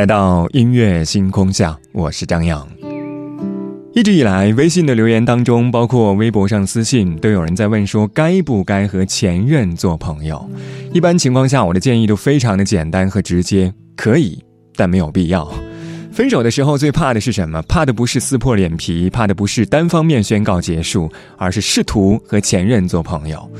来到音乐星空下，我是张扬。一直以来，微信的留言当中，包括微博上私信，都有人在问说该不该和前任做朋友。一般情况下，我的建议都非常的简单和直接，可以，但没有必要。分手的时候最怕的是什么？怕的不是撕破脸皮，怕的不是单方面宣告结束，而是试图和前任做朋友。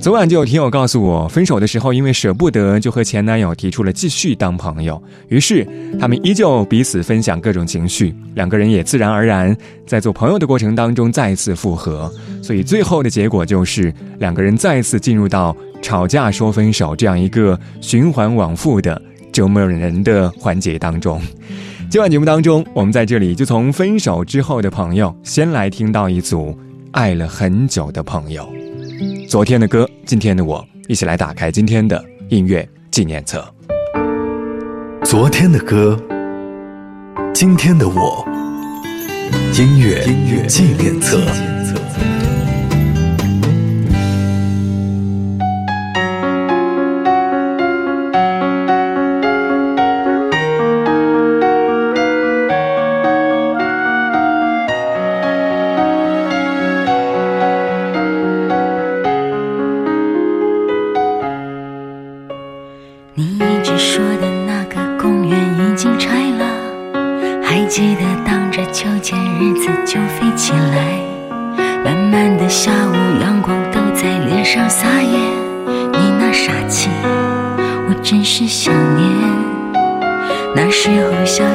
昨晚就有听友告诉我，分手的时候因为舍不得，就和前男友提出了继续当朋友。于是他们依旧彼此分享各种情绪，两个人也自然而然在做朋友的过程当中再次复合。所以最后的结果就是两个人再次进入到吵架说分手这样一个循环往复的折磨人的环节当中。今晚节目当中，我们在这里就从分手之后的朋友，先来听到一组爱了很久的朋友。昨天的歌，今天的我，一起来打开今天的音乐纪念册。昨天的歌，今天的我，音乐纪念册。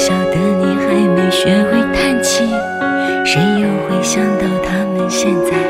小的你还没学会叹气谁又会想到他们现在？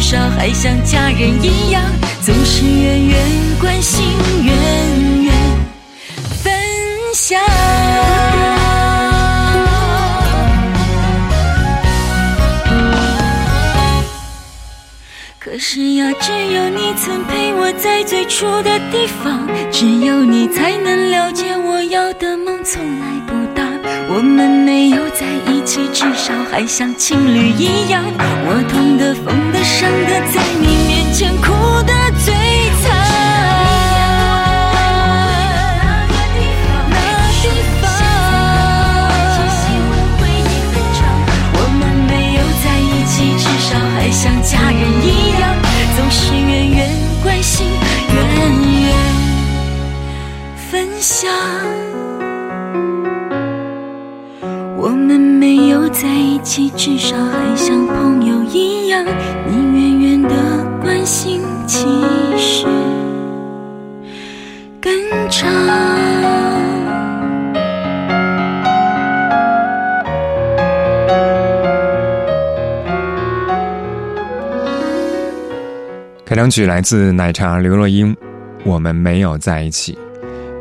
至少还像家人一样，总是远远关心、远远分享。可是呀，只有你曾陪我在最初的地方，只有你才能了解我要的梦，从来不。我们没有在一起，至少还像情侣一样。我痛的、疯的、伤的，在你面前哭的最两曲来自奶茶刘若英，《我们没有在一起》。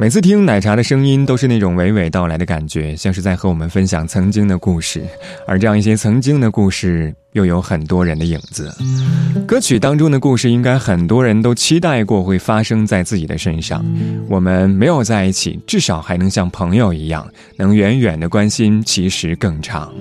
每次听奶茶的声音，都是那种娓娓道来的感觉，像是在和我们分享曾经的故事。而这样一些曾经的故事，又有很多人的影子。歌曲当中的故事，应该很多人都期待过会发生在自己的身上。我们没有在一起，至少还能像朋友一样，能远远的关心，其实更长。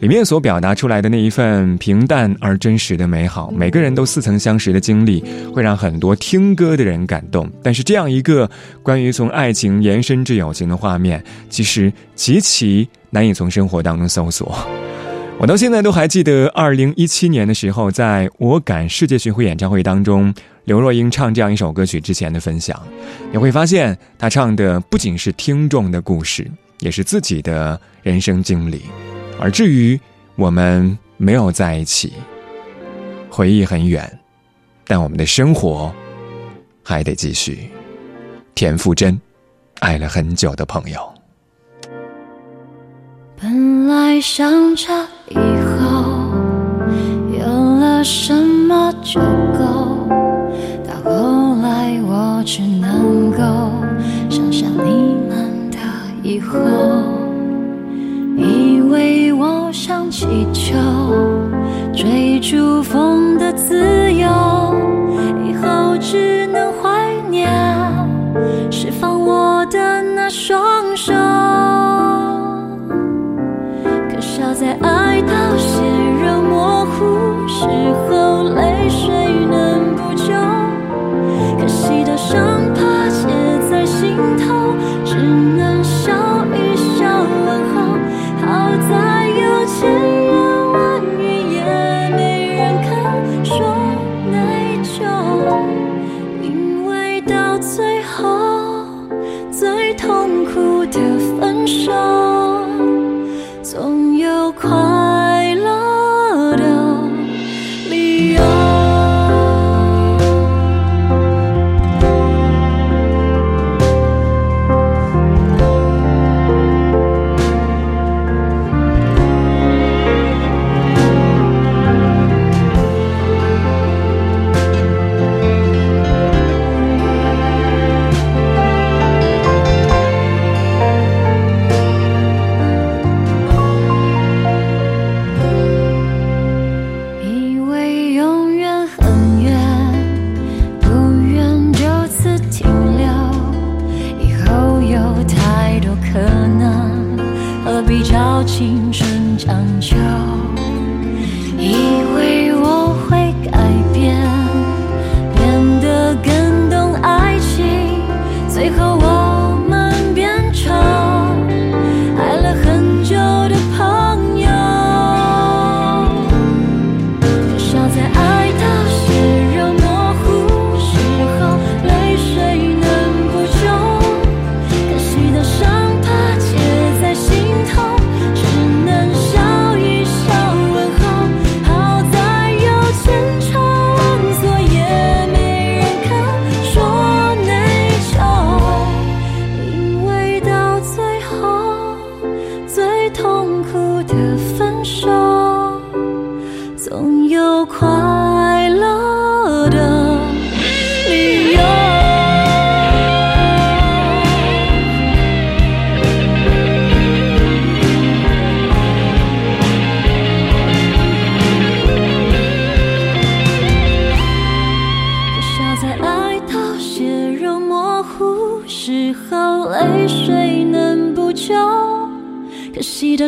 里面所表达出来的那一份平淡而真实的美好，每个人都似曾相识的经历，会让很多听歌的人感动。但是，这样一个关于从爱情延伸至友情的画面，其实极其难以从生活当中搜索。我到现在都还记得，二零一七年的时候，在我赶世界巡回演唱会当中，刘若英唱这样一首歌曲之前的分享，你会发现，她唱的不仅是听众的故事，也是自己的人生经历。而至于我们没有在一起，回忆很远，但我们的生活还得继续。田馥甄，爱了很久的朋友。本来想着以后有了什么就够，到后来我只能够想象你们的以后。以为我像气球，追逐风的自由，以后只能怀念释放我的那双手。在爱到血肉模糊时候，泪水能补救，可惜的伤疤结在心头，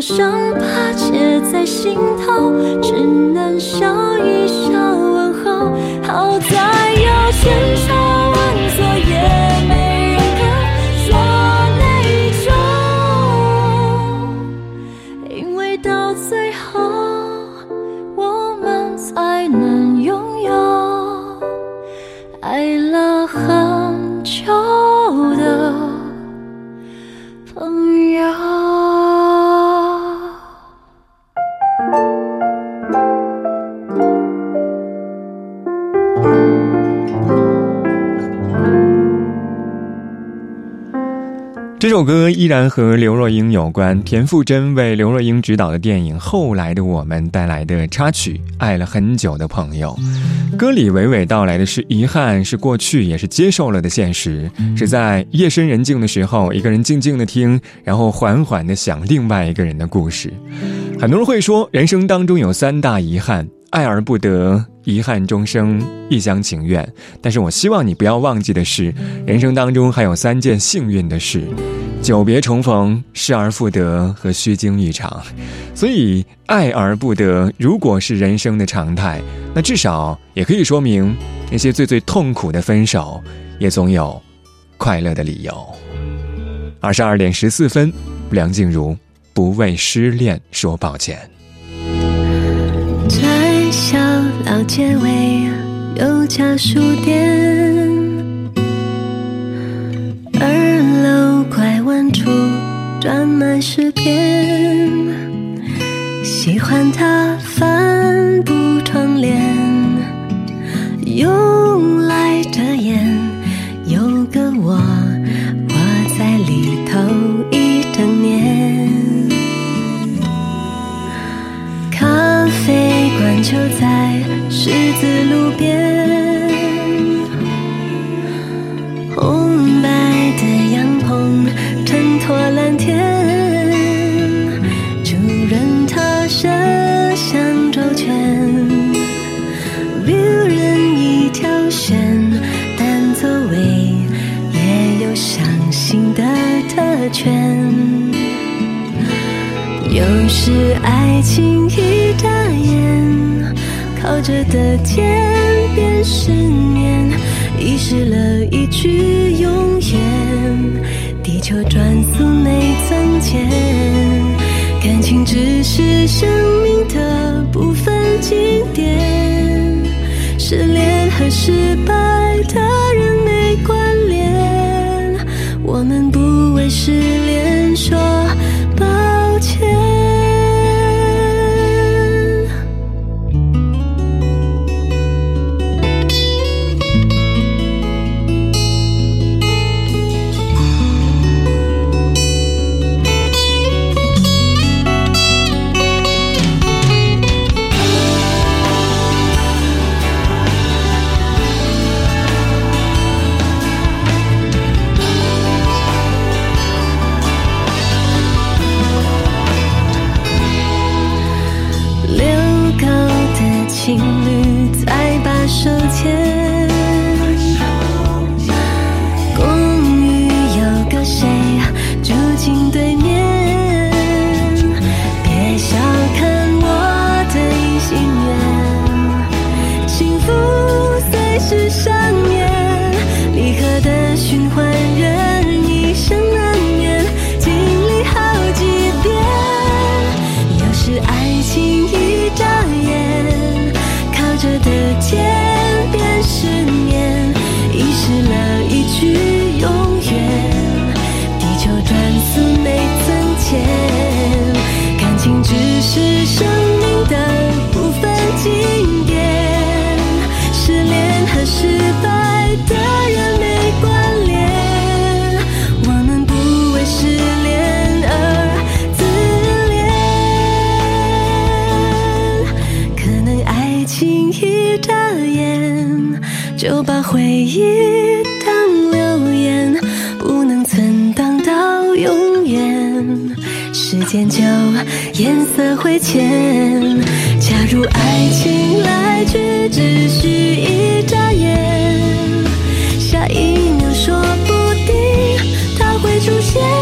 伤疤结在心头，只能笑一这首歌依然和刘若英有关，田馥甄为刘若英执导的电影《后来的我们》带来的插曲《爱了很久的朋友》。歌里娓娓道来的是遗憾，是过去，也是接受了的现实。是在夜深人静的时候，一个人静静的听，然后缓缓的想另外一个人的故事。很多人会说，人生当中有三大遗憾：爱而不得，遗憾终生，一厢情愿。但是我希望你不要忘记的是，人生当中还有三件幸运的事。久别重逢、失而复得和虚惊一场，所以爱而不得，如果是人生的常态，那至少也可以说明，那些最最痛苦的分手，也总有快乐的理由。二十二点十四分，梁静茹不为失恋说抱歉。小老街尾有家书店。二楼拐弯处转满诗篇，喜欢他帆布窗帘，慵懒的眼，有个我窝在里头就在十字路边，红白的阳棚衬托蓝天，主人他设想周全，旅人一条线，但座位也有伤心的特权。有时爱情一旦着的天边十年，遗失了一句永远。地球转速没增减，感情只是生命的部分经典。失恋和失败的人没关联，我们不为失情侣。回忆当留言，不能存档到永远。时间就颜色会浅。假如爱情来去只需一眨眼，下一秒说不定它会出现。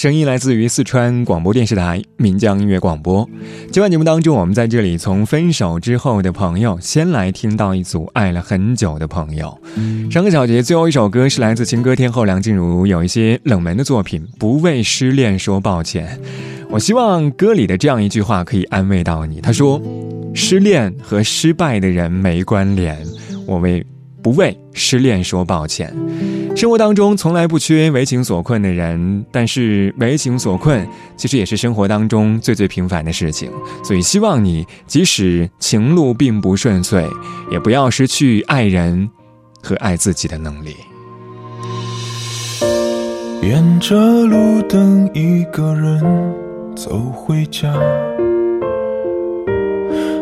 声音来自于四川广播电视台岷江音乐广播。今晚节目当中，我们在这里从分手之后的朋友，先来听到一组爱了很久的朋友。上个小节最后一首歌是来自情歌天后梁静茹，有一些冷门的作品，不为失恋说抱歉。我希望歌里的这样一句话可以安慰到你。他说：“失恋和失败的人没关联，我为不为失恋说抱歉。”生活当中从来不缺为情所困的人，但是为情所困其实也是生活当中最最平凡的事情。所以希望你即使情路并不顺遂，也不要失去爱人和爱自己的能力。沿着路灯，一个人走回家，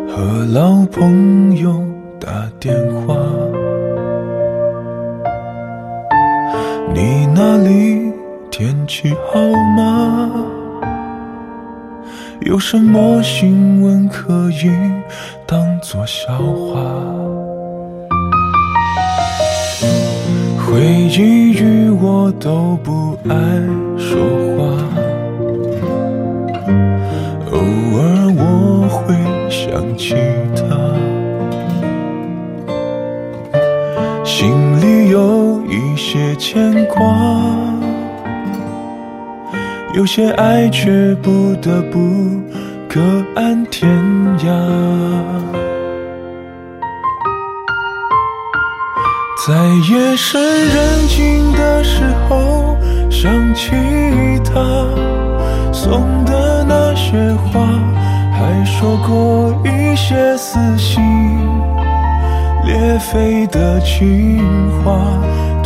和老朋友打电话。那里天气好吗？有什么新闻可以当作笑话？回忆与我都不爱说话，偶尔我会想起他，心些牵挂，有些爱却不得不各安天涯。在夜深人静的时候，想起他送的那些花，还说过一些撕心裂肺的情话，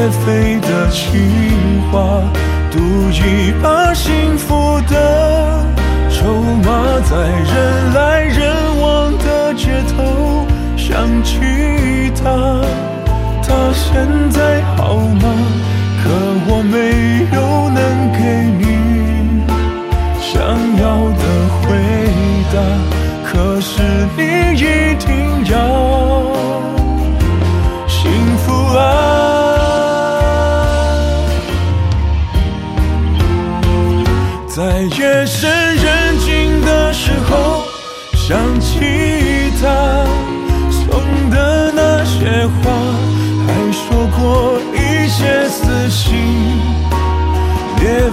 裂肺的情话，赌一把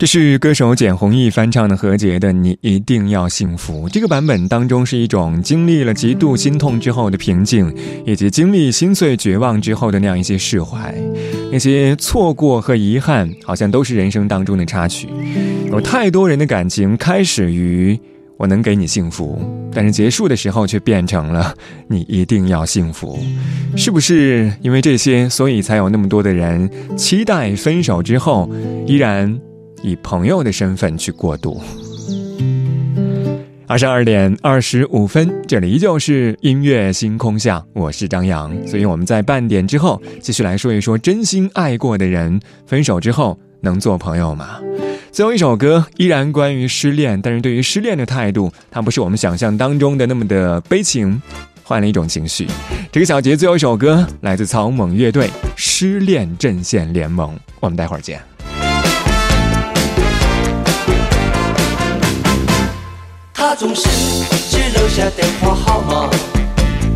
这是歌手简弘亦翻唱的何洁的《你一定要幸福》。这个版本当中是一种经历了极度心痛之后的平静，以及经历心碎绝望之后的那样一些释怀。那些错过和遗憾，好像都是人生当中的插曲。有太多人的感情开始于“我能给你幸福”，但是结束的时候却变成了“你一定要幸福”。是不是因为这些，所以才有那么多的人期待分手之后依然？以朋友的身份去过渡。二十二点二十五分，这里依旧是音乐星空下，我是张扬。所以我们在半点之后继续来说一说真心爱过的人，分手之后能做朋友吗？最后一首歌依然关于失恋，但是对于失恋的态度，它不是我们想象当中的那么的悲情，换了一种情绪。这个小节最后一首歌来自草蜢乐队《失恋阵线联盟》，我们待会儿见。总是只留下电话号码，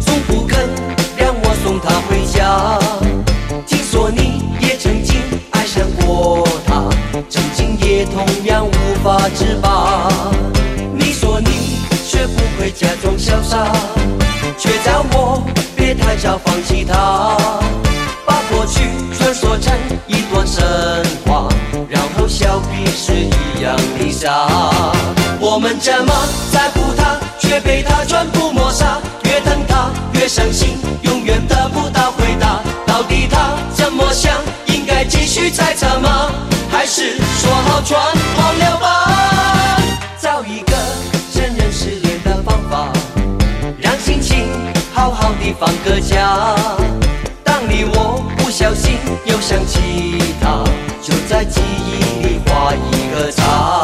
从不肯让我送她回家。听说你也曾经爱上过他，曾经也同样无法自拔。你说你学不会假装潇洒，却叫我别太早放弃他，把过去传说成一段神话，然后笑彼此一样的傻。我们这么越伤心，永远得不到回答。到底他怎么想？应该继续猜测吗？还是说好全忘了吧？找一个承认失恋的方法，让心情好好的放个假。当你我不小心又想起他，就在记忆里画一个叉。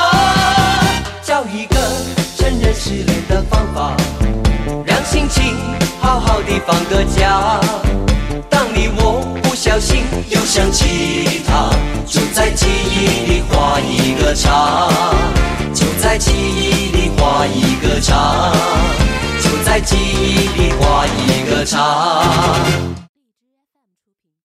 地方的家。当你我不小心又想起他，就在记忆里画一个叉。就在记忆里画一个叉，就在记忆里画一个叉。